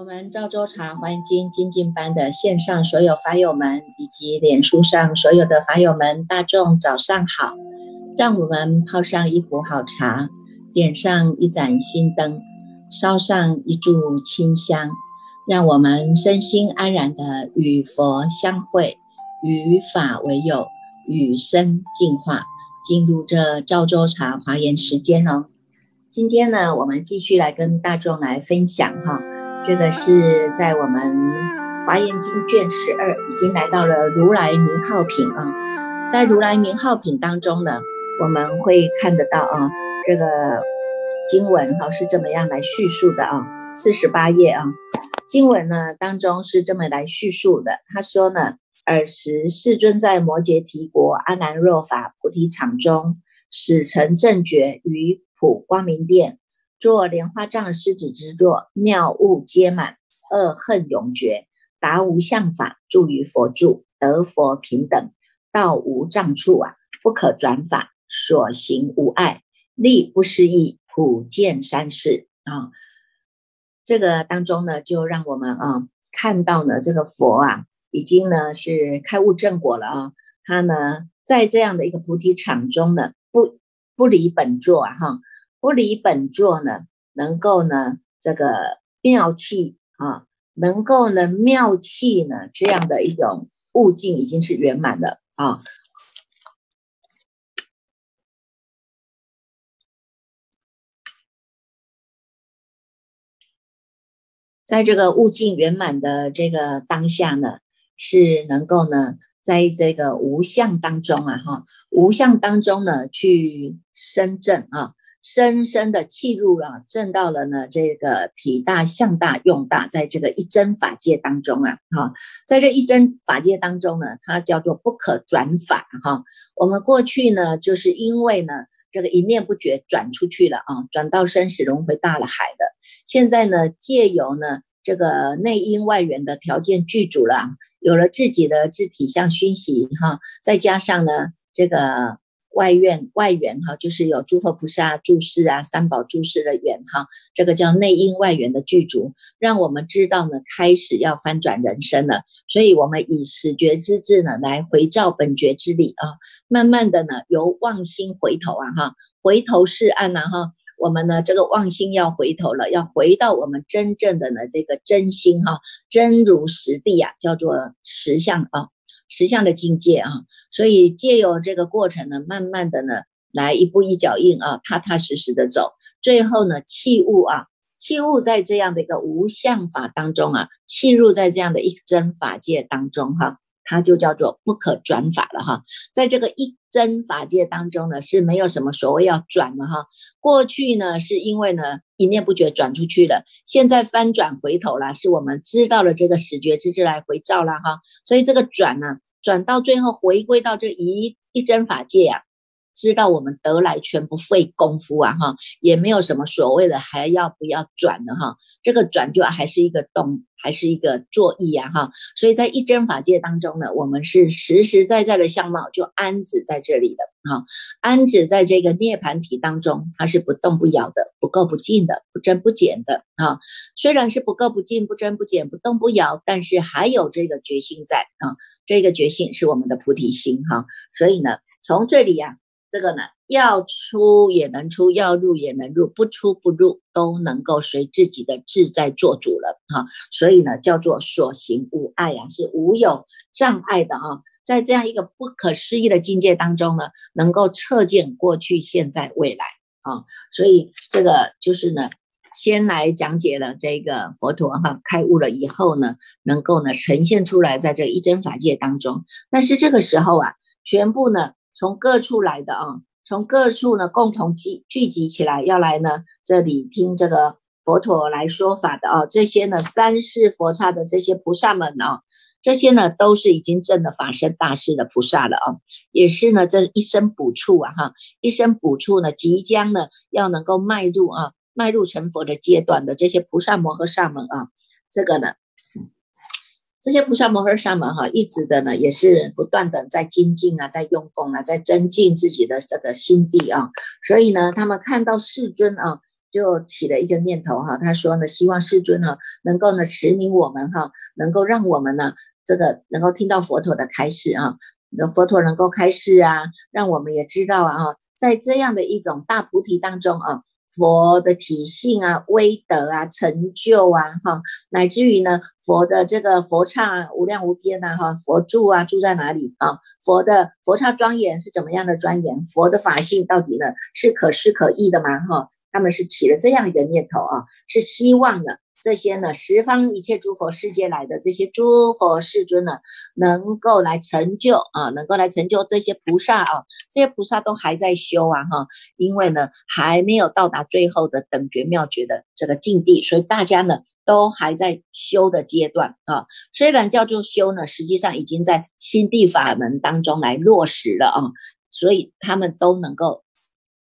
我们赵州茶华严经精进班的线上所有法友们，以及脸书上所有的法友们，大众早上好！让我们泡上一壶好茶，点上一盏心灯，烧上一炷清香，让我们身心安然的与佛相会，与法为友，与生进化，进入这赵州茶华严时间哦。今天呢，我们继续来跟大众来分享哈。这个是在我们《华严经》卷十二，已经来到了如来名号品啊。在如来名号品当中呢，我们会看得到啊，这个经文哈是这么样来叙述的啊。四十八页啊，经文呢当中是这么来叙述的。他说呢，尔时世尊在摩羯提国阿难若法菩提场中，使成正觉于普光明殿。作莲花藏狮子之作，妙物皆满，恶恨永绝，达无相法，住于佛住，得佛平等，道无障处啊，不可转法，所行无碍，力不失意，普见三世啊。这个当中呢，就让我们啊看到呢，这个佛啊，已经呢是开悟正果了啊。他呢在这样的一个菩提场中呢，不不离本座啊哈。不离本座呢，能够呢这个妙气啊，能够呢妙气呢这样的一种悟境已经是圆满了啊，在这个悟境圆满的这个当下呢，是能够呢在这个无相当中啊哈，无相当中呢去深圳啊。深深的契入了，证到了呢。这个体大、相大、用大，在这个一真法界当中啊，哈，在这一真法界当中呢，它叫做不可转法哈。我们过去呢，就是因为呢，这个一念不觉转出去了啊，转到生死轮回大了海的。现在呢，借由呢这个内因外缘的条件具足了，有了自己的自体相熏习哈，再加上呢这个。外院外缘哈，就是有诸佛菩萨注释啊，三宝注释的缘哈，这个叫内因外缘的具足，让我们知道呢，开始要翻转人生了。所以，我们以始觉之智呢，来回照本觉之理啊，慢慢的呢，由妄心回头啊哈，回头是岸呐哈，我们呢这个妄心要回头了，要回到我们真正的呢这个真心哈，真如实地啊，叫做实相啊。实相的境界啊，所以借由这个过程呢，慢慢的呢，来一步一脚印啊，踏踏实实的走，最后呢，弃物啊，弃物在这样的一个无相法当中啊，弃入在这样的一真法界当中哈。它就叫做不可转法了哈，在这个一真法界当中呢，是没有什么所谓要转的哈。过去呢，是因为呢一念不觉转出去了，现在翻转回头了，是我们知道了这个始觉之智来回照了哈。所以这个转呢，转到最后回归到这一一真法界呀。知道我们得来全不费功夫啊，哈，也没有什么所谓的还要不要转的哈，这个转就还是一个动，还是一个作意啊，哈，所以在一真法界当中呢，我们是实实在在的相貌就安止在这里的啊，安止在这个涅盘体当中，它是不动不摇的，不垢不净的，不增不减的啊，虽然是不垢不净、不增不减、不动不摇，但是还有这个决心在啊，这个决心是我们的菩提心哈，所以呢，从这里呀。这个呢，要出也能出，要入也能入，不出不入都能够随自己的自在做主了哈。所以呢，叫做所行无碍呀，是无有障碍的啊。在这样一个不可思议的境界当中呢，能够测见过去、现在、未来啊。所以这个就是呢，先来讲解了这个佛陀哈开悟了以后呢，能够呢呈现出来在这一真法界当中。但是这个时候啊，全部呢。从各处来的啊，从各处呢共同集聚集起来，要来呢这里听这个佛陀来说法的啊，这些呢三世佛刹的这些菩萨们啊，这些呢都是已经证了法身大士的菩萨了啊，也是呢这一生补处啊哈，一生补处呢即将呢要能够迈入啊迈入成佛的阶段的这些菩萨摩诃萨们啊，这个呢。这些菩萨摩诃萨们哈，一直的呢，也是不断的在精进啊，在用功啊，在增进自己的这个心地啊。所以呢，他们看到世尊啊，就起了一个念头哈，他说呢，希望世尊哈能够呢持明我们哈，能够让我们呢这个能够听到佛陀的开示啊，佛陀能够开示啊，让我们也知道啊，在这样的一种大菩提当中啊。佛的体性啊、威德啊、成就啊，哈，乃至于呢，佛的这个佛刹无量无边呐，哈，佛住啊，住在哪里啊？佛的佛刹庄严是怎么样的庄严？佛的法性到底呢，是可施可议的吗？哈，他们是起了这样一个念头啊，是希望的。这些呢，十方一切诸佛世界来的这些诸佛世尊呢，能够来成就啊，能够来成就这些菩萨啊，这些菩萨都还在修啊，哈，因为呢还没有到达最后的等觉妙觉的这个境地，所以大家呢都还在修的阶段啊。虽然叫做修呢，实际上已经在心地法门当中来落实了啊，所以他们都能够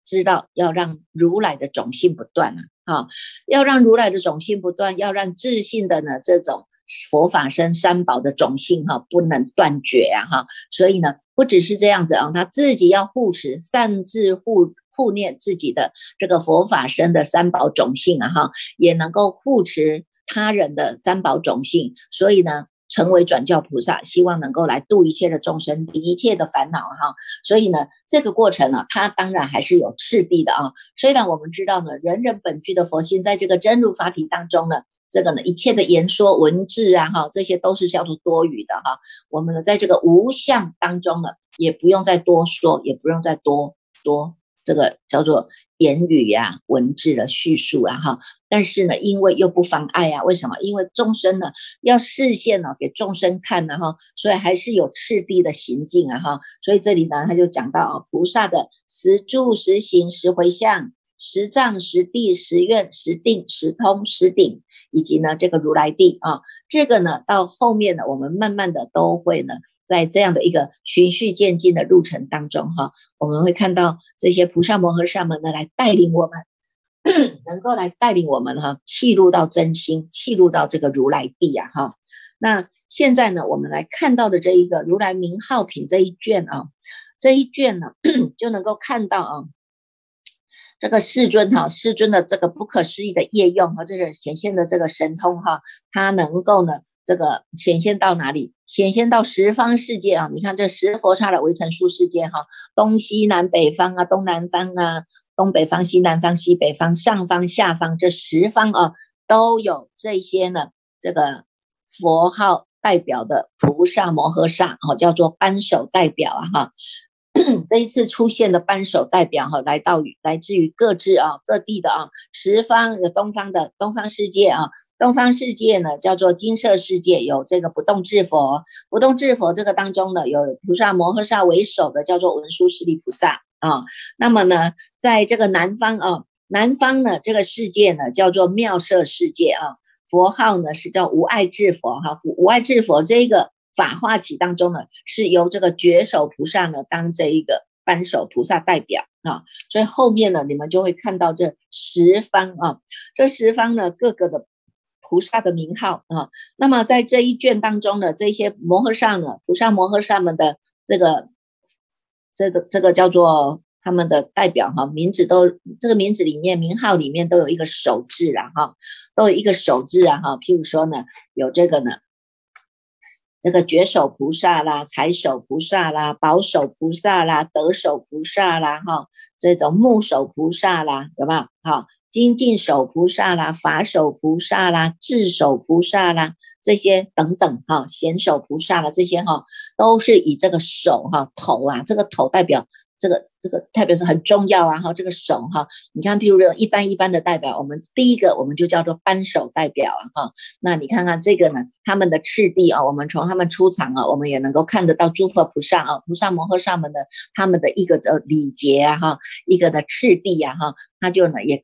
知道要让如来的种性不断啊。好，要让如来的种性不断，要让自信的呢这种佛法生三宝的种性哈不能断绝啊哈，所以呢不只是这样子啊，他自己要护持善自护护念自己的这个佛法身的三宝种性啊哈，也能够护持他人的三宝种性，所以呢。成为转教菩萨，希望能够来度一切的众生，一切的烦恼哈。所以呢，这个过程呢，它当然还是有次第的啊。虽然我们知道呢，人人本具的佛性，在这个真如法体当中呢，这个呢，一切的言说文字啊哈，这些都是叫做多余的哈。我们呢，在这个无相当中呢，也不用再多说，也不用再多多。这个叫做言语呀、文字的叙述啊，哈，但是呢，因为又不妨碍啊，为什么？因为众生呢要视线呢给众生看呢，哈，所以还是有次第的行径啊，哈，所以这里呢他就讲到啊，菩萨的十住、十行、十回向、十藏、十地、十愿、十定、十通、十顶，以及呢这个如来地啊，这个呢到后面呢，我们慢慢的都会呢。在这样的一个循序渐进的路程当中，哈，我们会看到这些菩萨摩诃萨们呢，来带领我们，能够来带领我们哈，契入到真心，契入到这个如来地呀，哈。那现在呢，我们来看到的这一个如来名号品这一卷啊，这一卷呢，就能够看到啊，这个世尊哈，世尊的这个不可思议的业用和这个显现的这个神通哈，它能够呢。这个显现到哪里？显现到十方世界啊！你看这十佛刹的围城数世界哈，东西南北方啊，东南方啊，东北方、西南方、西北方、上方、下方这十方啊，都有这些呢。这个佛号代表的菩萨摩诃萨哦，叫做扳手代表啊哈。这一次出现的扳手代表哈，来到于来自于各自啊各地的啊十方有东方的东方世界啊，东方世界呢叫做金色世界，有这个不动智佛，不动智佛这个当中呢有菩萨摩诃萨为首的叫做文殊师利菩萨啊。那么呢，在这个南方啊，南方呢这个世界呢叫做妙色世界啊，佛号呢是叫无爱智佛哈，无爱智佛这个。法化起当中呢，是由这个觉手菩萨呢当这一个扳手菩萨代表啊，所以后面呢，你们就会看到这十方啊，这十方呢各个的菩萨的名号啊。那么在这一卷当中呢，这些摩诃萨呢，菩萨摩诃萨们的这个这个这个叫做他们的代表哈，名字都这个名字里面名号里面都有一个手字啊哈，都有一个手字啊哈。譬如说呢，有这个呢。这个觉手菩萨啦，财手菩萨啦，宝手菩萨啦，得手菩萨啦，哈，这种木手菩萨啦，有没有？哈，精进手菩萨啦，法手菩萨啦，智手菩萨啦，这些等等哈，贤手菩萨啦，这些哈，都是以这个手哈头啊，这个头代表。这个这个代表是很重要啊哈，这个手哈，你看，譬如说一般一般的代表，我们第一个我们就叫做扳手代表啊哈。那你看看这个呢，他们的次第啊，我们从他们出场啊，我们也能够看得到诸佛菩萨啊，菩萨摩诃萨们的他们的一个的礼节啊哈，一个的次第呀哈，他就呢也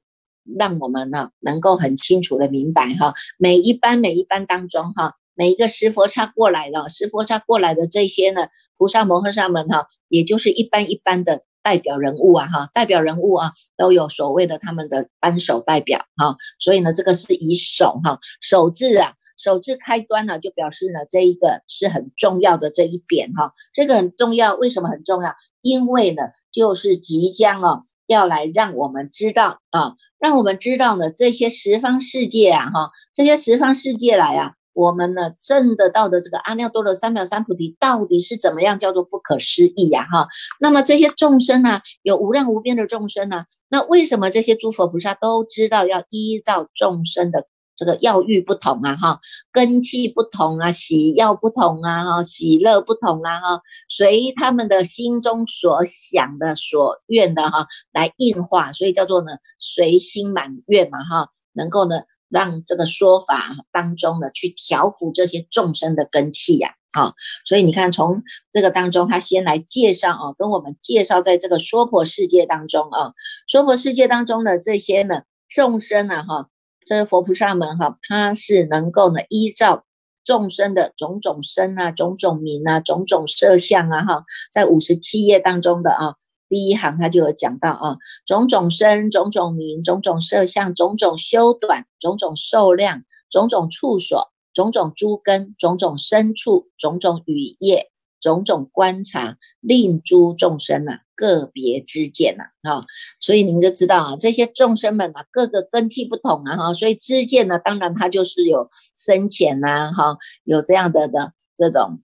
让我们呢能够很清楚的明白哈，每一班每一班当中哈。每一个十佛刹过来的，十佛刹过来的这些呢，菩萨摩诃萨们哈，也就是一般一般的代表人物啊哈，代表人物啊，都有所谓的他们的扳手代表哈，所以呢，这个是以手哈，手字啊，手字开端呢，就表示呢，这一个是很重要的这一点哈，这个很重要，为什么很重要？因为呢，就是即将啊。要来让我们知道啊，让我们知道呢，这些十方世界啊，哈，这些十方世界来啊，我们呢证得到的这个阿耨多罗三藐三菩提到底是怎么样叫做不可思议呀，哈。那么这些众生呢，有无量无边的众生呢，那为什么这些诸佛菩萨都知道要依照众生的？这个药欲不同啊，哈，根气不同啊，喜药不同啊，哈，喜乐不同啊，哈，随他们的心中所想的、所愿的哈来应化，所以叫做呢随心满愿嘛，哈，能够呢让这个说法当中呢去调伏这些众生的根气呀，好，所以你看从这个当中，他先来介绍啊，跟我们介绍在这个娑婆世界当中啊，娑婆世界当中的这些呢众生啊，哈。这个佛菩萨们哈，他是能够呢依照众生的种种身啊、种种名啊、种种色相啊哈，在五十七页当中的啊第一行他就有讲到啊，种种身、种种名、种种色相、种种修短、种种寿量、种种处所、种种诸根、种种身处、种种语业。种种观察，令诸众生呐个别之见呐，哈，所以您就知道啊，这些众生们呐，各个根器不同啊，哈，所以知见呢，当然它就是有深浅呐，哈，有这样的的这种。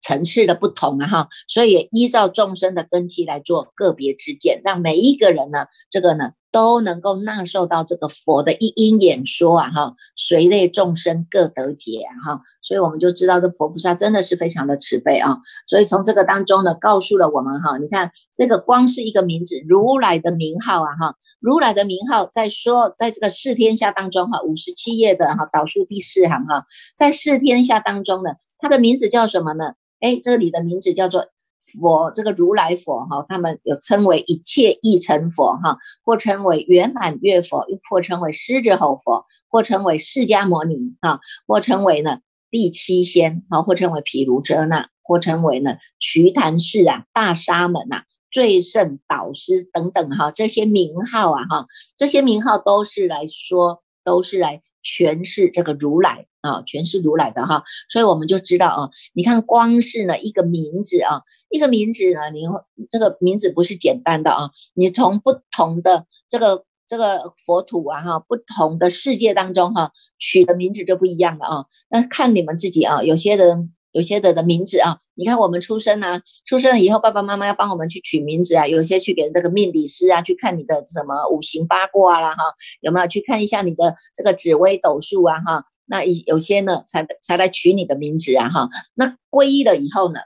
层次的不同啊，哈，所以也依照众生的根基来做个别之见，让每一个人呢，这个呢都能够纳受到这个佛的一因演说啊，哈，随类众生各得解啊，哈，所以我们就知道这佛菩萨真的是非常的慈悲啊，所以从这个当中呢，告诉了我们哈，你看这个光是一个名字，如来的名号啊，哈，如来的名号在说，在这个四天下当中哈，五十七页的哈导数第四行哈，在四天下当中呢，它的名字叫什么呢？哎，这里的名字叫做佛，这个如来佛哈，他们有称为一切一成佛哈，或称为圆满月佛，又或称为狮子吼佛，或称为释迦牟尼哈，或称为呢第七仙哈，或称为毗卢遮那，或称为呢瞿昙氏啊，大沙门呐，最胜导师等等哈，这些名号啊哈，这些名号都是来说，都是来。诠释这个如来啊，全是如来的哈，所以我们就知道啊，你看光是呢一个名字啊，一个名字呢，你这个名字不是简单的啊，你从不同的这个这个佛土啊哈，不同的世界当中哈，取的名字就不一样了啊，那看你们自己啊，有些人。有些的的名字啊，你看我们出生啊，出生了以后，爸爸妈妈要帮我们去取名字啊。有些去给那个命理师啊，去看你的什么五行八卦啦，哈，有没有去看一下你的这个紫微斗数啊，哈。那有有些呢，才才来取你的名字啊，哈。那皈依了以后呢，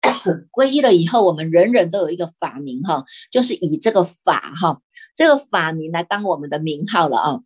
皈依了以后，我们人人都有一个法名哈，就是以这个法哈，这个法名来当我们的名号了啊。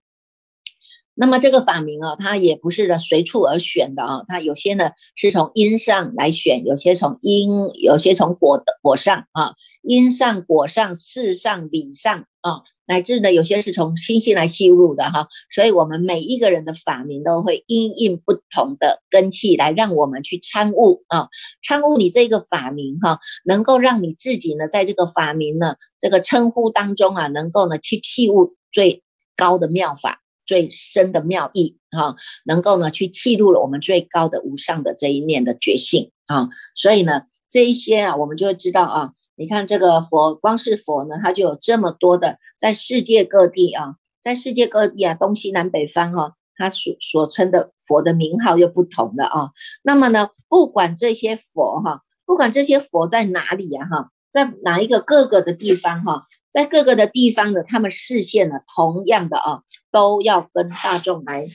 那么这个法名啊，它也不是呢随处而选的啊，它有些呢是从因上来选，有些从因，有些从果的果上啊，因上、果上、事上、理上啊，乃至呢有些是从心性来吸入的哈，所以我们每一个人的法名都会因应不同的根器来让我们去参悟啊，参悟你这个法名哈，能够让你自己呢在这个法名呢这个称呼当中啊，能够呢去器悟最高的妙法。最深的妙意哈，能够呢去记录了我们最高的无上的这一念的觉性啊，所以呢这一些啊，我们就会知道啊，你看这个佛，光是佛呢，它就有这么多的在世界各地啊，在世界各地啊，东西南北方哈，它所所称的佛的名号又不同的啊。那么呢，不管这些佛哈，不管这些佛在哪里呀哈，在哪一个各个的地方哈。在各个的地方呢，他们视线呢，同样的啊，都要跟大众来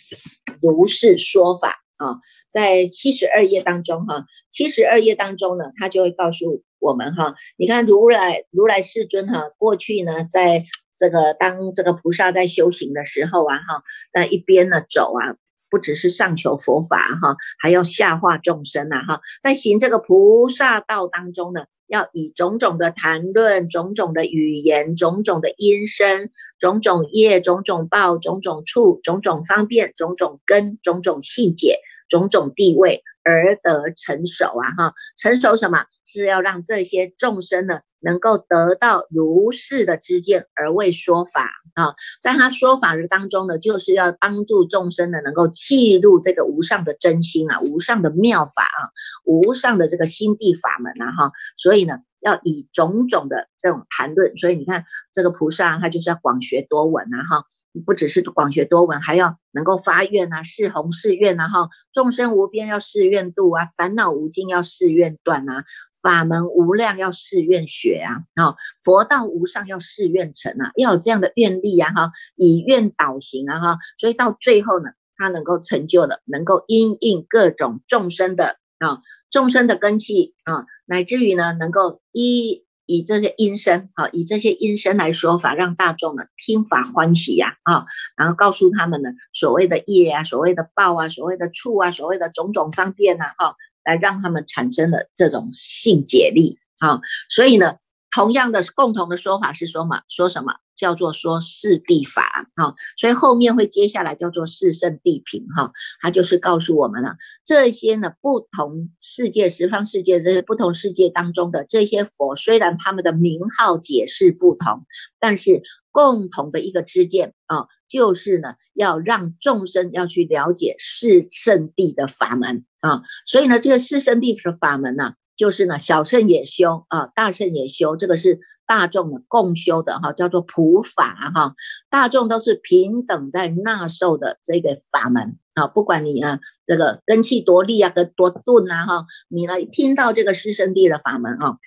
如是说法啊。在七十二页当中哈，七十二页当中呢，他就会告诉我们哈，你看如来如来世尊哈，过去呢，在这个当这个菩萨在修行的时候啊哈，那一边呢走啊，不只是上求佛法哈，还要下化众生呐哈，在行这个菩萨道当中呢。要以种种的谈论、种种的语言、种种的音声、种种业、种种报、种种处、种种方便、种种根、种种细节、种种地位、而得成熟啊哈，成熟什么？是要让这些众生呢能够得到如是的知见而为说法啊，在他说法的当中呢，就是要帮助众生呢能够契入这个无上的真心啊，无上的妙法啊，无上的这个心地法门啊哈，所以呢要以种种的这种谈论，所以你看这个菩萨他就是要广学多闻啊哈。不只是广学多闻，还要能够发愿啊，誓弘誓愿啊，哈，众生无边要誓愿度啊，烦恼无尽要誓愿断啊，法门无量要誓愿学啊，哈，佛道无上要誓愿成啊，要有这样的愿力啊，哈，以愿导行啊，哈，所以到最后呢，他能够成就的，能够因应各种众生的啊，众生的根器啊，乃至于呢，能够一。以这些音声，啊，以这些音声来说法，让大众呢听法欢喜呀，啊，然后告诉他们呢，所谓的业啊，所谓的报啊，所谓的处啊，所谓的种种方便呐，哈，来让他们产生了这种性解力，啊，所以呢，同样的共同的说法是说嘛，说什么？叫做说四地法哈，所以后面会接下来叫做四圣地品哈，它就是告诉我们了这些呢不同世界十方世界这些不同世界当中的这些佛，虽然他们的名号解释不同，但是共同的一个知见啊，就是呢要让众生要去了解四圣地的法门啊，所以呢这个四圣地的法门呢。就是呢，小圣也修啊，大圣也修，这个是大众的共修的哈，叫做普法哈，大众都是平等在纳受的这个法门啊，不管你啊这个根气多利啊，跟多钝啊哈，你呢听到这个师圣地的法门啊，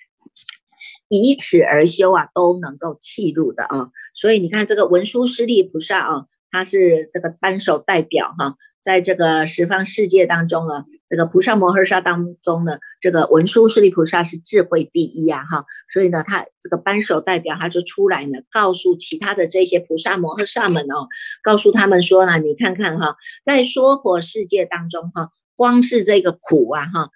以此而修啊，都能够契入的啊，所以你看这个文殊师利菩萨啊，他是这个扳手代表哈。在这个十方世界当中呢，这个菩萨摩诃萨当中呢，这个文殊师利菩萨是智慧第一啊，哈，所以呢，他这个扳手代表他就出来呢，告诉其他的这些菩萨摩诃萨们哦，告诉他们说呢，你看看哈，在娑婆世界当中哈，光是这个苦啊哈，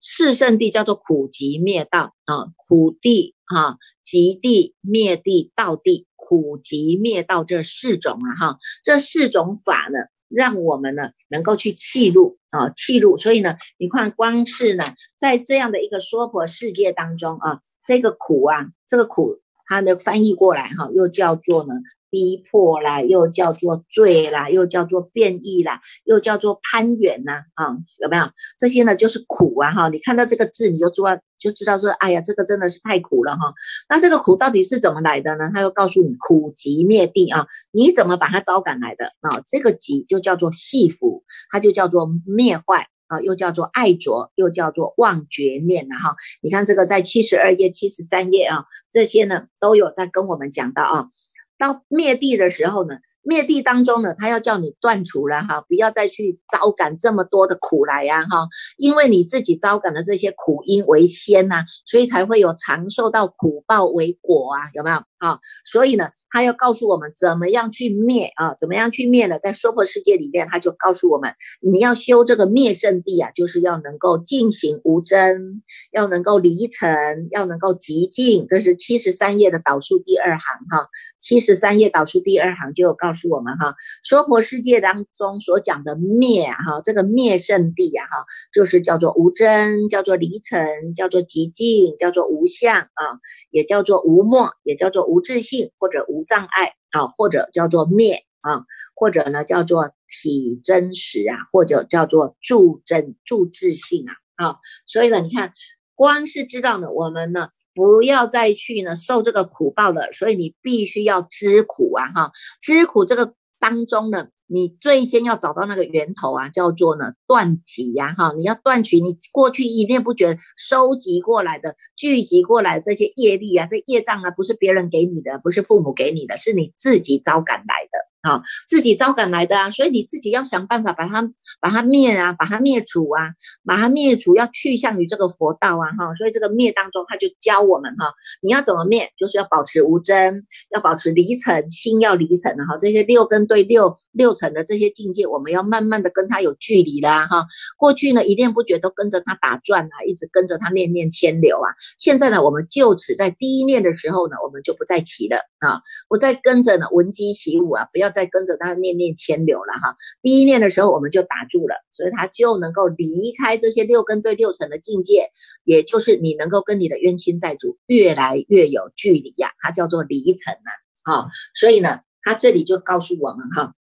四圣地叫做苦集灭道啊，苦地哈，极地灭地道地，苦集灭道这四种啊哈，这四种法呢。让我们呢能够去契入啊，契入。所以呢，你看，光是呢，在这样的一个娑婆世界当中啊，这个苦啊，这个苦，它的翻译过来哈，又叫做呢。逼迫啦，又叫做罪啦，又叫做变异啦，又叫做攀援呐，啊，有没有这些呢？就是苦啊，哈！你看到这个字，你就知道就知道说，哎呀，这个真的是太苦了哈。那这个苦到底是怎么来的呢？他又告诉你，苦集灭地啊，你怎么把它招赶来的啊？这个集就叫做系缚，它就叫做灭坏啊，又叫做爱着，又叫做忘绝念呐，哈！你看这个在七十二页、七十三页啊，这些呢都有在跟我们讲到啊。当灭地的时候呢，灭地当中呢，他要叫你断除了哈，不要再去招感这么多的苦来呀哈，因为你自己招感的这些苦因为先呐，所以才会有长寿到苦报为果啊，有没有？啊，所以呢，他要告诉我们怎么样去灭啊，怎么样去灭呢？在娑婆世界里面，他就告诉我们，你要修这个灭圣地啊，就是要能够进行无争，要能够离尘，要能够极静。这是七十三页的导数第二行哈，七十三页导数第二行就有告诉我们哈，娑婆世界当中所讲的灭哈，这个灭圣地呀哈，就是叫做无真，叫做离尘，叫做极静，叫做无相啊，也叫做无末，也叫做。无自性或者无障碍啊，或者叫做灭啊，或者呢叫做体真实啊，或者叫做助真助自性啊啊，所以呢，你看，光是知道呢，我们呢不要再去呢受这个苦报了，所以你必须要知苦啊哈，知苦这个当中呢。你最先要找到那个源头啊，叫做呢断集呀，哈，你要断取你过去一念不觉收集过来的、聚集过来这些业力啊，这业障啊，不是别人给你的，不是父母给你的，是你自己招赶来的。啊，自己招赶来的啊，所以你自己要想办法把它把它灭啊，把它灭除啊，把它灭除，要去向于这个佛道啊，哈，所以这个灭当中，他就教我们哈，你要怎么灭，就是要保持无争，要保持离尘，心要离尘的哈，这些六根对六六层的这些境界，我们要慢慢的跟他有距离的哈。过去呢一念不觉都跟着他打转啊，一直跟着他念念牵流啊，现在呢我们就此在第一念的时候呢，我们就不再起了啊，不再跟着呢闻鸡起舞啊，不要。再跟着他念念牵流了哈。第一念的时候我们就打住了，所以他就能够离开这些六根对六层的境界，也就是你能够跟你的冤亲债主越来越有距离呀，它叫做离层呐。好，所以呢，他这里就告诉我们哈。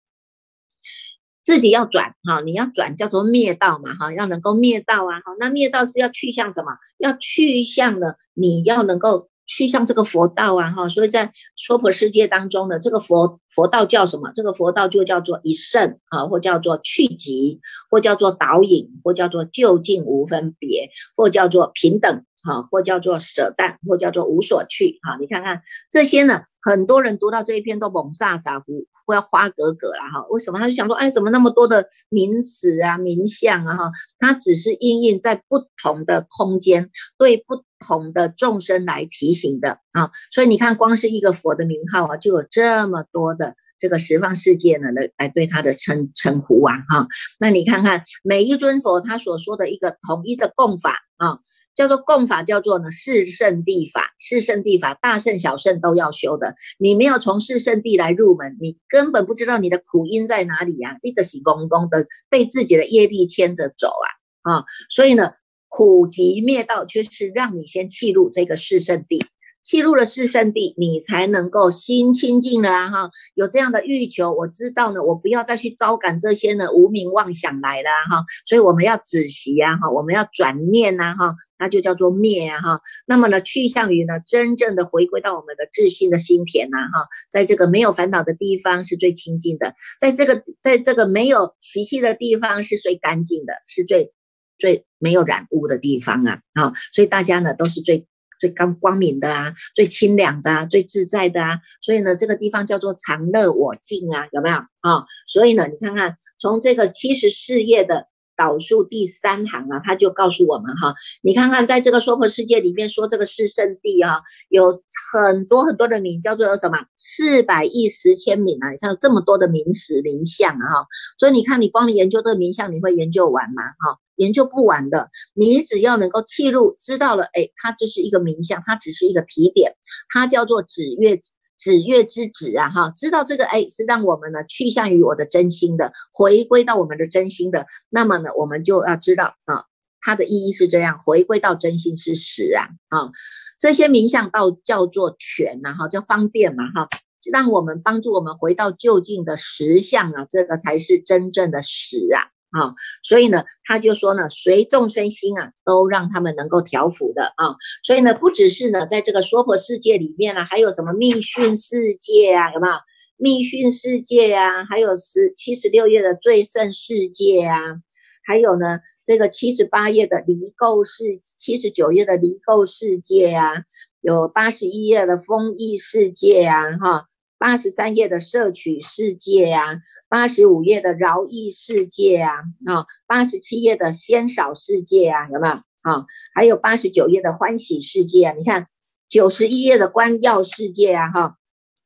自己要转哈，你要转叫做灭道嘛哈，要能够灭道啊哈，那灭道是要去向什么？要去向呢？你要能够去向这个佛道啊哈，所以在娑婆世界当中呢，这个佛佛道叫什么？这个佛道就叫做一圣啊，或叫做去极，或叫做导引，或叫做就近无分别，或叫做平等。好，或叫做舍淡，或叫做无所去。哈，你看看这些呢，很多人读到这一篇都蒙煞傻乎，不要花格格了哈。为什么？他就想说，哎，怎么那么多的名词啊、名相啊？哈，它只是应用在不同的空间，对不同的众生来提醒的啊。所以你看，光是一个佛的名号啊，就有这么多的。这个十方世界呢，来来对他的称称呼啊，哈，那你看看每一尊佛他所说的一个统一的供法啊，叫做供法，叫做呢四圣地法，四圣地法大圣小圣都要修的。你没有从四圣地来入门，你根本不知道你的苦因在哪里呀，你的喜公公的被自己的业力牵着走啊啊，所以呢，苦集灭道却是让你先弃入这个四圣地。契入了四圣地，你才能够心清净了啊！哈，有这样的欲求，我知道呢，我不要再去招感这些呢无名妄想来了哈，所以我们要止息啊！哈，我们要转念呐！哈，那就叫做灭啊！哈，那么呢，去向于呢，真正的回归到我们的自信的心田呐！哈，在这个没有烦恼的地方是最清净的，在这个在这个没有习气的地方是最干净的，是最最没有染污的地方啊！啊，所以大家呢都是最。最刚光明的啊，最清凉的啊，最自在的啊，所以呢，这个地方叫做常乐我净啊，有没有啊？所以呢，你看看从这个七十四页的导数第三行啊，他就告诉我们哈，你看看在这个娑婆世界里面说这个是圣地啊，有很多很多的名，叫做什么四百亿十千名啊，你看这么多的名词名相啊，所以你看你光研究这个名相，你会研究完吗？哈？研究不完的，你只要能够切入，知道了，哎，它就是一个名相，它只是一个提点，它叫做指月子月之子啊，哈，知道这个，哎，是让我们呢去向于我的真心的，回归到我们的真心的，那么呢，我们就要知道啊，它的意义是这样，回归到真心是实啊，啊，这些名相道叫做全呐，哈，叫方便嘛，哈，让我们帮助我们回到就近的实相啊，这个才是真正的实啊。啊，所以呢，他就说呢，随众生心啊，都让他们能够调伏的啊。所以呢，不只是呢，在这个娑婆世界里面呢，还有什么密训世界啊，有没有？密训世界啊，还有十七十六页的最胜世界啊，还有呢，这个七十八页的离垢世，七十九页的离垢世界啊，有八十一页的丰益世界啊，哈。八十三页的摄取世界啊，八十五页的饶益世界啊，啊，八十七页的仙少世界啊，有没有啊？还有八十九页的欢喜世界啊，你看九十一页的观耀世界啊，哈，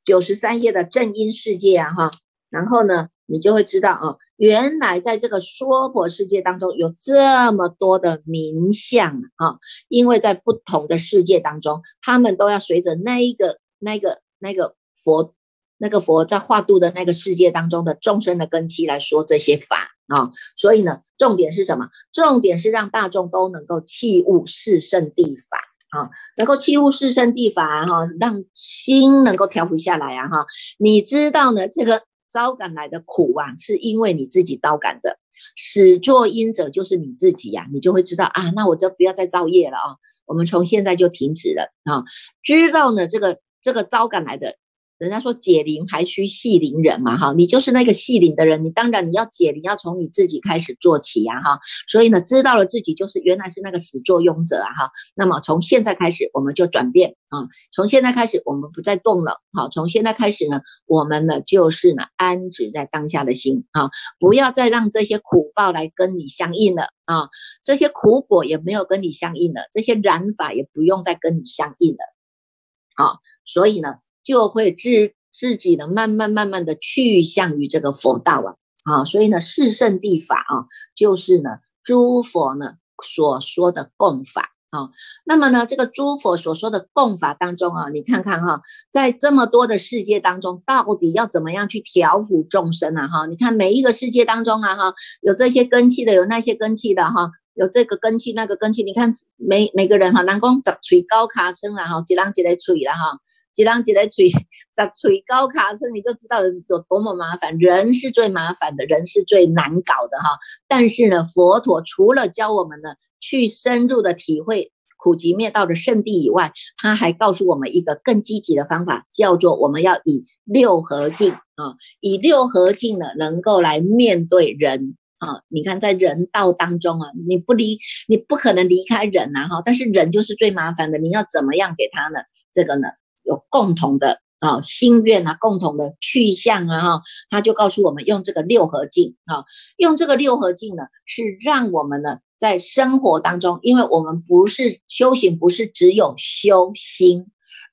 九十三页的正因世界啊，哈，然后呢，你就会知道啊，原来在这个娑婆世界当中有这么多的名相啊，因为在不同的世界当中，他们都要随着那一个、那个、那个佛。那个佛在化度的那个世界当中的众生的根基来说这些法啊，所以呢，重点是什么？重点是让大众都能够弃悟四圣地法啊，能够弃悟四圣地法哈，让心能够调伏下来啊哈。你知道呢，这个招感来的苦啊，是因为你自己招感的，始作因者就是你自己呀，你就会知道啊，那我就不要再造业了啊，我们从现在就停止了啊。知道呢，这个这个招感来的。人家说解铃还需系铃人嘛，哈，你就是那个系铃的人，你当然你要解铃要从你自己开始做起呀，哈，所以呢，知道了自己就是原来是那个始作俑者啊，哈，那么从现在开始我们就转变啊，从现在开始我们不再动了，好，从现在开始呢，我们呢就是呢安止在当下的心啊，不要再让这些苦报来跟你相应了啊，这些苦果也没有跟你相应了，这些染法也不用再跟你相应了，好，所以呢。就会自自己的，慢慢慢慢的去向于这个佛道啊，啊，所以呢，四圣地法啊，就是呢，诸佛呢所说的供法啊。那么呢，这个诸佛所说的共法当中啊，你看看哈，在这么多的世界当中，到底要怎么样去调伏众生啊？哈，你看每一个世界当中啊，哈，有这些根器的，有那些根器的哈。有这个根气，那个根气，你看每每个人哈，南宫十吹高卡声了哈，几啷几来吹了哈，几啷几来锤，十吹高卡声，你就知道有多么麻烦。人是最麻烦的，人是最难搞的哈。但是呢，佛陀除了教我们呢去深入的体会苦集灭道的圣地以外，他还告诉我们一个更积极的方法，叫做我们要以六合镜啊，以六合镜呢，能够来面对人。啊，你看在人道当中啊，你不离，你不可能离开人呐，哈。但是人就是最麻烦的，你要怎么样给他呢？这个呢，有共同的啊心愿啊，共同的去向啊，哈。他就告诉我们用这个六合镜啊，用这个六合镜呢，是让我们呢在生活当中，因为我们不是修行，不是只有修心。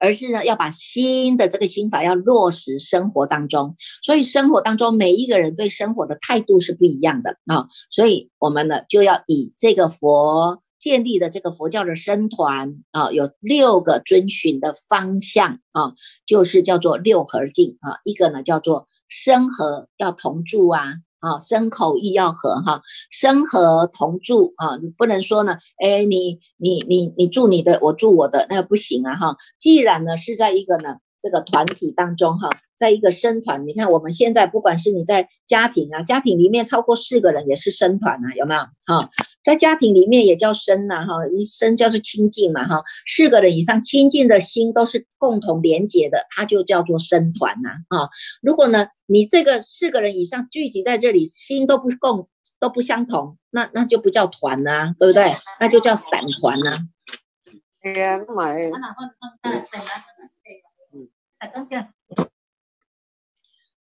而是呢，要把新的这个心法要落实生活当中，所以生活当中每一个人对生活的态度是不一样的啊，所以我们呢就要以这个佛建立的这个佛教的僧团啊，有六个遵循的方向啊，就是叫做六合境啊，一个呢叫做生和要同住啊。啊，身口意要合哈，身和同住啊，你不能说呢，哎，你你你你住你的，我住我的，那不行啊哈。既然呢是在一个呢这个团体当中哈。在一个生团，你看我们现在不管是你在家庭啊，家庭里面超过四个人也是生团啊，有没有？哈，在家庭里面也叫身呐，哈，一身叫做亲近嘛，哈，四个人以上亲近的心都是共同连结的，它就叫做生团呐，啊，如果呢你这个四个人以上聚集在这里，心都不共都不相同，那那就不叫团呐，对不对？那就叫散团呐。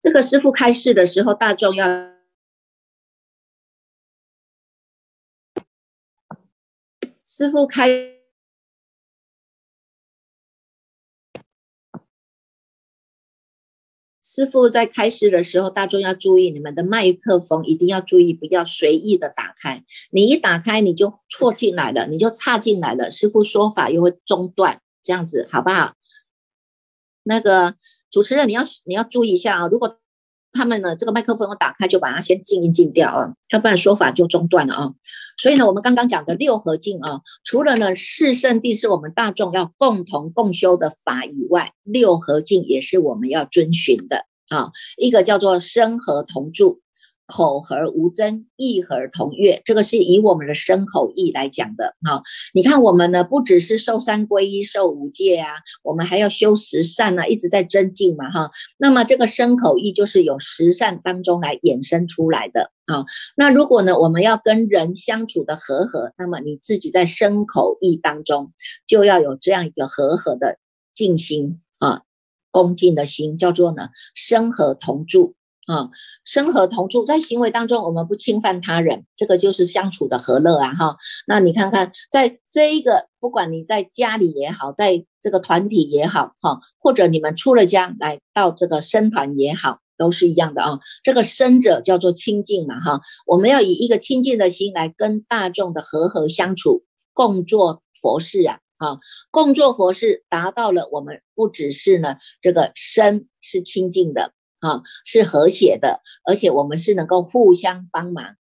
这个师傅开示的时候，大众要师傅开师傅在开始的时候，大众要注意，你们的麦克风一定要注意，不要随意的打开。你一打开，你就错进来了，你就插进来了，师傅说法又会中断，这样子好不好？那个主持人，你要你要注意一下啊！如果他们呢这个麦克风打开，就把它先静音静掉啊，要不然说法就中断了啊。所以呢，我们刚刚讲的六合镜啊，除了呢四圣地是我们大众要共同共修的法以外，六合镜也是我们要遵循的啊。一个叫做生和同住。口和无争，意和同悦，这个是以我们的身口意来讲的哈。你看我们呢，不只是受三皈依、受五戒啊，我们还要修十善呢，一直在增进嘛哈。那么这个身口意就是有十善当中来衍生出来的啊。那如果呢，我们要跟人相处的和和，那么你自己在身口意当中就要有这样一个和和的静心啊，恭敬的心，叫做呢身和同住。啊，生和同住，在行为当中，我们不侵犯他人，这个就是相处的和乐啊！哈，那你看看，在这一个，不管你在家里也好，在这个团体也好，哈，或者你们出了家来到这个生团也好，都是一样的啊。这个生者叫做清净嘛，哈，我们要以一个清净的心来跟大众的和和相处，共做佛事啊，啊，共做佛事，达到了我们不只是呢，这个身是清净的。啊，是和谐的，而且我们是能够互相帮忙、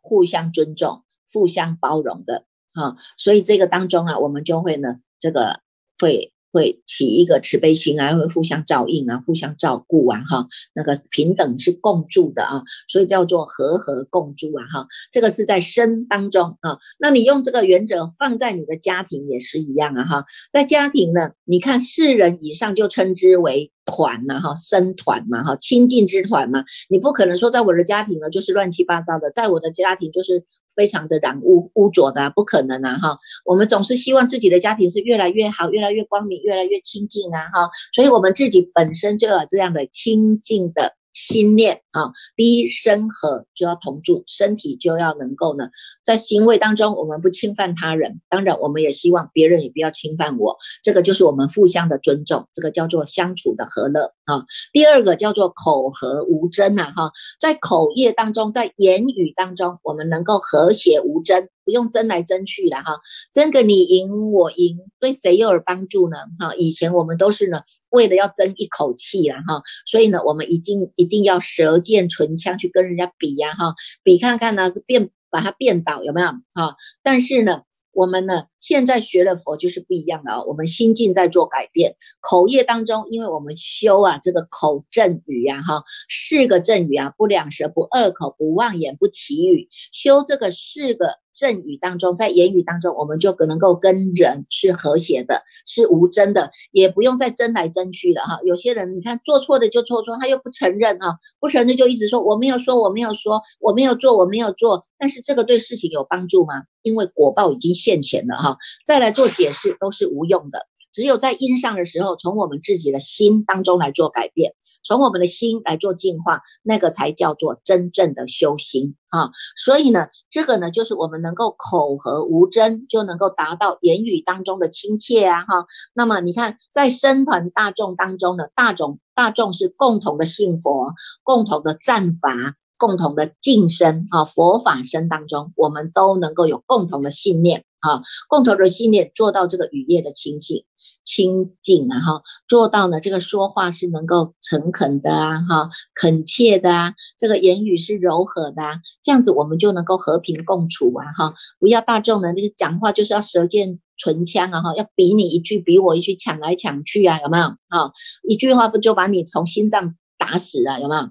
互相尊重、互相包容的啊，所以这个当中啊，我们就会呢，这个会。会起一个慈悲心啊，会互相照应啊，互相照顾啊，哈，那个平等是共住的啊，所以叫做和和共住啊，哈，这个是在生当中啊，那你用这个原则放在你的家庭也是一样啊，哈，在家庭呢，你看四人以上就称之为团呐，哈，生团嘛，哈，亲近之团嘛，你不可能说在我的家庭呢就是乱七八糟的，在我的家庭就是。非常的染污污浊的，不可能啊！哈，我们总是希望自己的家庭是越来越好，越来越光明，越来越清净啊！哈，所以我们自己本身就有这样的清净的。心念啊，第一身和就要同住，身体就要能够呢，在行为当中我们不侵犯他人，当然我们也希望别人也不要侵犯我，这个就是我们互相的尊重，这个叫做相处的和乐啊。第二个叫做口和无争呐哈，在口业当中，在言语当中，我们能够和谐无争。不用争来争去的哈，争个你赢我赢，对谁又有帮助呢？哈，以前我们都是呢，为了要争一口气了哈，所以呢，我们一定一定要舌剑唇枪去跟人家比呀哈，比看看呢是变把它变倒有没有哈？但是呢。我们呢，现在学了佛就是不一样的哦。我们心境在做改变，口业当中，因为我们修啊，这个口正语呀，哈，四个正语啊，不两舌，不恶口，不妄言，不绮语，修这个四个。正语当中，在言语当中，我们就可能够跟人是和谐的，是无争的，也不用再争来争去了哈。有些人你看做错的就错错，他又不承认哈，不承认就一直说我没有说，我没有说，我没有做，我没有做。但是这个对事情有帮助吗？因为果报已经现前了哈，再来做解释都是无用的。只有在因上的时候，从我们自己的心当中来做改变，从我们的心来做净化，那个才叫做真正的修行啊！所以呢，这个呢，就是我们能够口和无争，就能够达到言语当中的亲切啊！哈，那么你看，在僧团大众当中呢，大众大众是共同的信佛，共同的赞法，共同的晋升啊！佛法身当中，我们都能够有共同的信念啊，共同的信念做到这个语业的清净。清净啊哈，做到呢，这个说话是能够诚恳的啊哈，恳切的啊，这个言语是柔和的啊，这样子我们就能够和平共处啊哈，不要大众的那个讲话就是要舌剑唇枪啊哈，要比你一句比我一句抢来抢去啊，有没有哈？一句话不就把你从心脏打死了，有没有？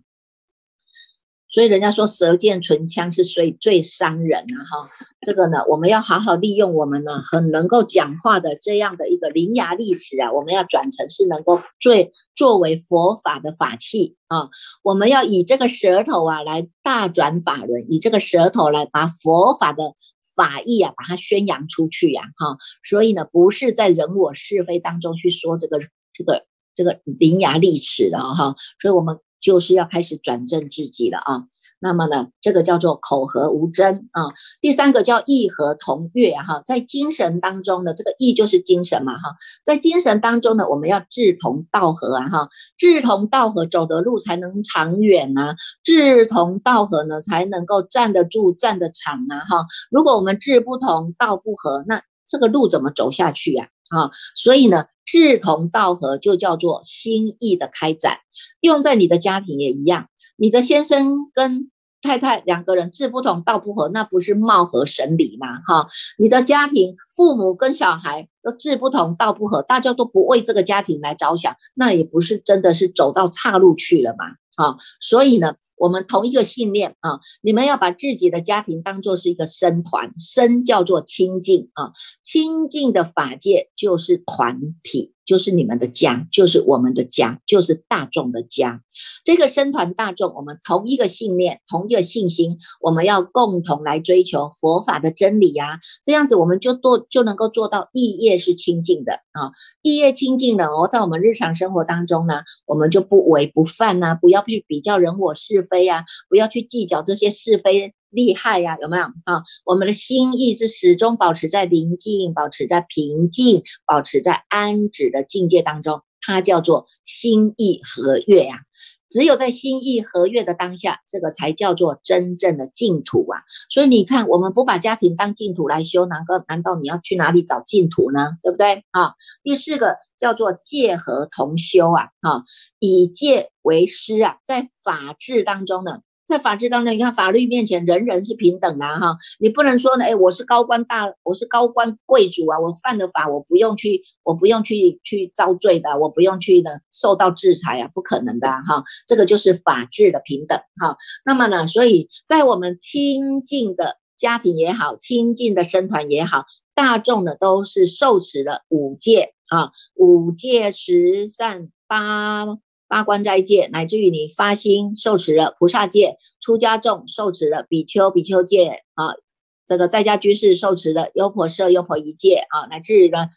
所以人家说舌剑唇枪是最最伤人啊哈，这个呢，我们要好好利用我们呢很能够讲话的这样的一个伶牙俐齿啊，我们要转成是能够最作为佛法的法器啊，我们要以这个舌头啊来大转法轮，以这个舌头来把佛法的法义啊把它宣扬出去呀哈，所以呢，不是在人我是非当中去说这个这个这个伶牙俐齿的哈，所以我们。就是要开始转正自己了啊，那么呢，这个叫做口和无争啊。第三个叫意和同悦哈，在精神当中呢，这个意就是精神嘛哈，在精神当中呢，我们要志同道合啊哈，志同道合走的路才能长远啊，志同道合呢才能够站得住、站得长啊哈。如果我们志不同道不合，那这个路怎么走下去呀？啊，所以呢。志同道合就叫做心意的开展，用在你的家庭也一样。你的先生跟太太两个人志不同道不合，那不是貌合神离吗？哈，你的家庭父母跟小孩都志不同道不合，大家都不为这个家庭来着想，那也不是真的是走到岔路去了嘛？哈，所以呢。我们同一个信念啊，你们要把自己的家庭当做是一个僧团，僧叫做清净啊，清净的法界就是团体。就是你们的家，就是我们的家，就是大众的家。这个僧团大众，我们同一个信念，同一个信心，我们要共同来追求佛法的真理呀。这样子，我们就做就能够做到意业是清净的啊。意业清净的哦，在我们日常生活当中呢，我们就不违不犯呐，不要去比较人我是非呀，不要去计较这些是非。厉害呀，有没有啊？我们的心意是始终保持在宁静，保持在平静，保持在安止的境界当中，它叫做心意和悦呀。只有在心意和悦的当下，这个才叫做真正的净土啊。所以你看，我们不把家庭当净土来修，难道难道你要去哪里找净土呢？对不对啊？第四个叫做戒和同修啊，哈，以戒为师啊，在法治当中呢。在法治当中，你看法律面前人人是平等的哈，你不能说呢，哎，我是高官大，我是高官贵族啊，我犯了法，我不用去，我不用去去遭罪的，我不用去呢受到制裁啊，不可能的哈，这个就是法治的平等哈。那么呢，所以在我们亲近的家庭也好，亲近的僧团也好，大众呢都是受持了五戒啊，五戒十善八。八关斋戒，乃至于你发心受持了菩萨戒，出家众受持了比丘、比丘戒啊，这个在家居士受持的优婆塞、优婆夷戒啊，乃至于呢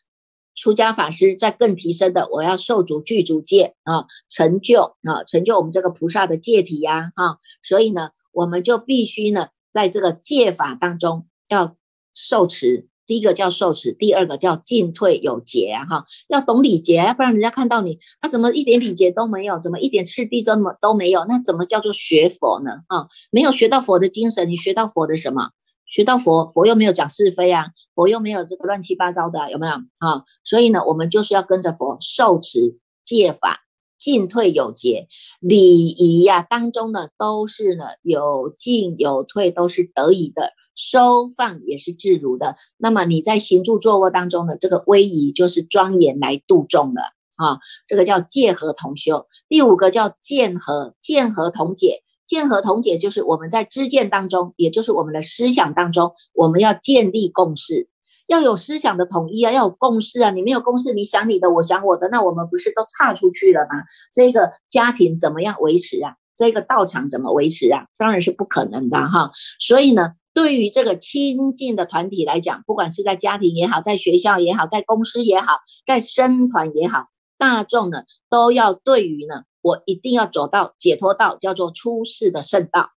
出家法师在更提升的，我要受足具足戒啊，成就啊，成就我们这个菩萨的戒体呀啊，所以呢，我们就必须呢，在这个戒法当中要受持。第一个叫受持，第二个叫进退有节啊，哈，要懂礼节，要不然人家看到你，他怎么一点礼节都没有，怎么一点次第这么都没有，那怎么叫做学佛呢？啊，没有学到佛的精神，你学到佛的什么？学到佛，佛又没有讲是非啊，佛又没有这个乱七八糟的，有没有啊？所以呢，我们就是要跟着佛受持戒法，进退有节，礼仪呀当中呢都是呢有进有退，都是得以的，收放也是自如的。那么你在行住坐卧当中的，这个威仪就是庄严来度众的啊，这个叫戒和同修。第五个叫见和，见和同解。见和同解就是我们在知见当中，也就是我们的思想当中，我们要建立共识，要有思想的统一啊，要有共识啊。你没有共识，你想你的，我想我的，那我们不是都差出去了吗？这个家庭怎么样维持啊？这个道场怎么维持啊？当然是不可能的哈。所以呢，对于这个亲近的团体来讲，不管是在家庭也好，在学校也好，在公司也好，在生团也好，大众呢都要对于呢。我一定要走到解脱道，叫做出世的圣道。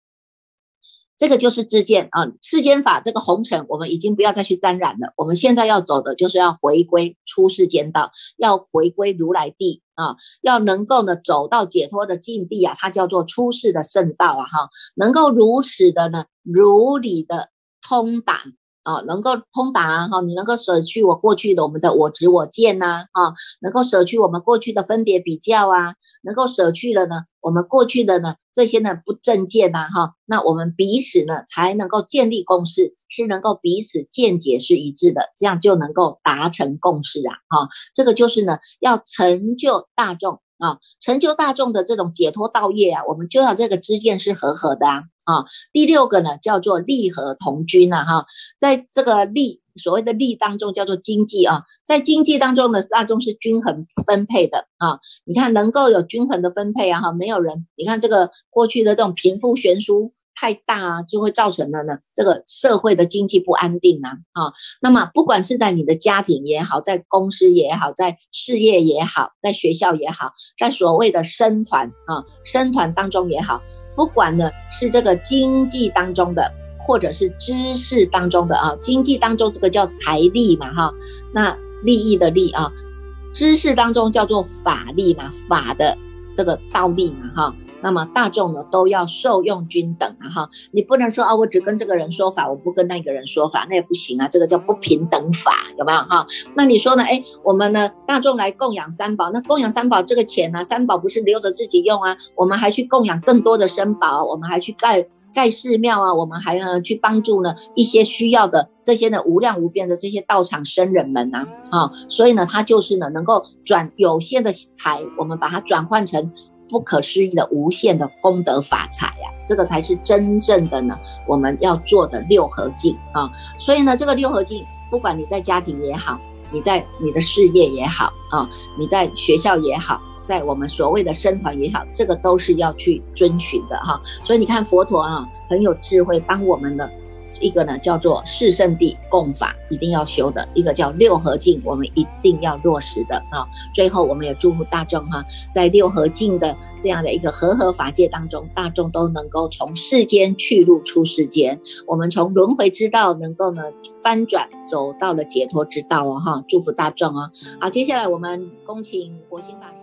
这个就是自见啊，世间法这个红尘，我们已经不要再去沾染了。我们现在要走的就是要回归出世间道，要回归如来地啊，要能够呢走到解脱的境地啊，它叫做出世的圣道啊，哈，能够如此的呢，如理的通达。啊，能够通达哈，你能够舍去我过去的我们的我执我见呐，啊，能够舍去我们过去的分别比较啊，能够舍去了呢，我们过去的呢这些呢不正见呐，哈，那我们彼此呢才能够建立共识，是能够彼此见解是一致的，这样就能够达成共识啊，哈，这个就是呢要成就大众啊，成就大众的这种解脱道业啊，我们就要这个知见是和合的啊。啊，第六个呢叫做利和同均啊，哈，在这个利所谓的利当中叫做经济啊，在经济当中呢，大众是均衡分配的啊，你看能够有均衡的分配啊，哈，没有人，你看这个过去的这种贫富悬殊。太大啊，就会造成了呢这个社会的经济不安定啊啊。那么不管是在你的家庭也好，在公司也好，在事业也好，在学校也好，在所谓的生团啊生团当中也好，不管呢是这个经济当中的，或者是知识当中的啊，经济当中这个叫财力嘛哈，那利益的利啊，知识当中叫做法力嘛，法的。这个道理嘛，哈，那么大众呢都要受用均等啊，哈，你不能说啊，我只跟这个人说法，我不跟那个人说法，那也不行啊，这个叫不平等法，有没有哈？那你说呢？哎，我们呢大众来供养三宝，那供养三宝这个钱呢，三宝不是留着自己用啊，我们还去供养更多的生宝，我们还去盖。在寺庙啊，我们还呢去帮助呢一些需要的这些呢无量无边的这些道场僧人们呐啊，所以呢，他就是呢能够转有限的财，我们把它转换成不可思议的无限的功德法财呀，这个才是真正的呢我们要做的六合境啊。所以呢，这个六合境，不管你在家庭也好，你在你的事业也好啊，你在学校也好。在我们所谓的僧团也好，这个都是要去遵循的哈。所以你看佛陀啊，很有智慧，帮我们的一个呢叫做四圣地共法，一定要修的；一个叫六合境，我们一定要落实的啊。最后，我们也祝福大众哈，在六合境的这样的一个和合法界当中，大众都能够从世间去入出世间，我们从轮回之道能够呢翻转，走到了解脱之道哦哈。祝福大众哦。好，接下来我们恭请国兴法师。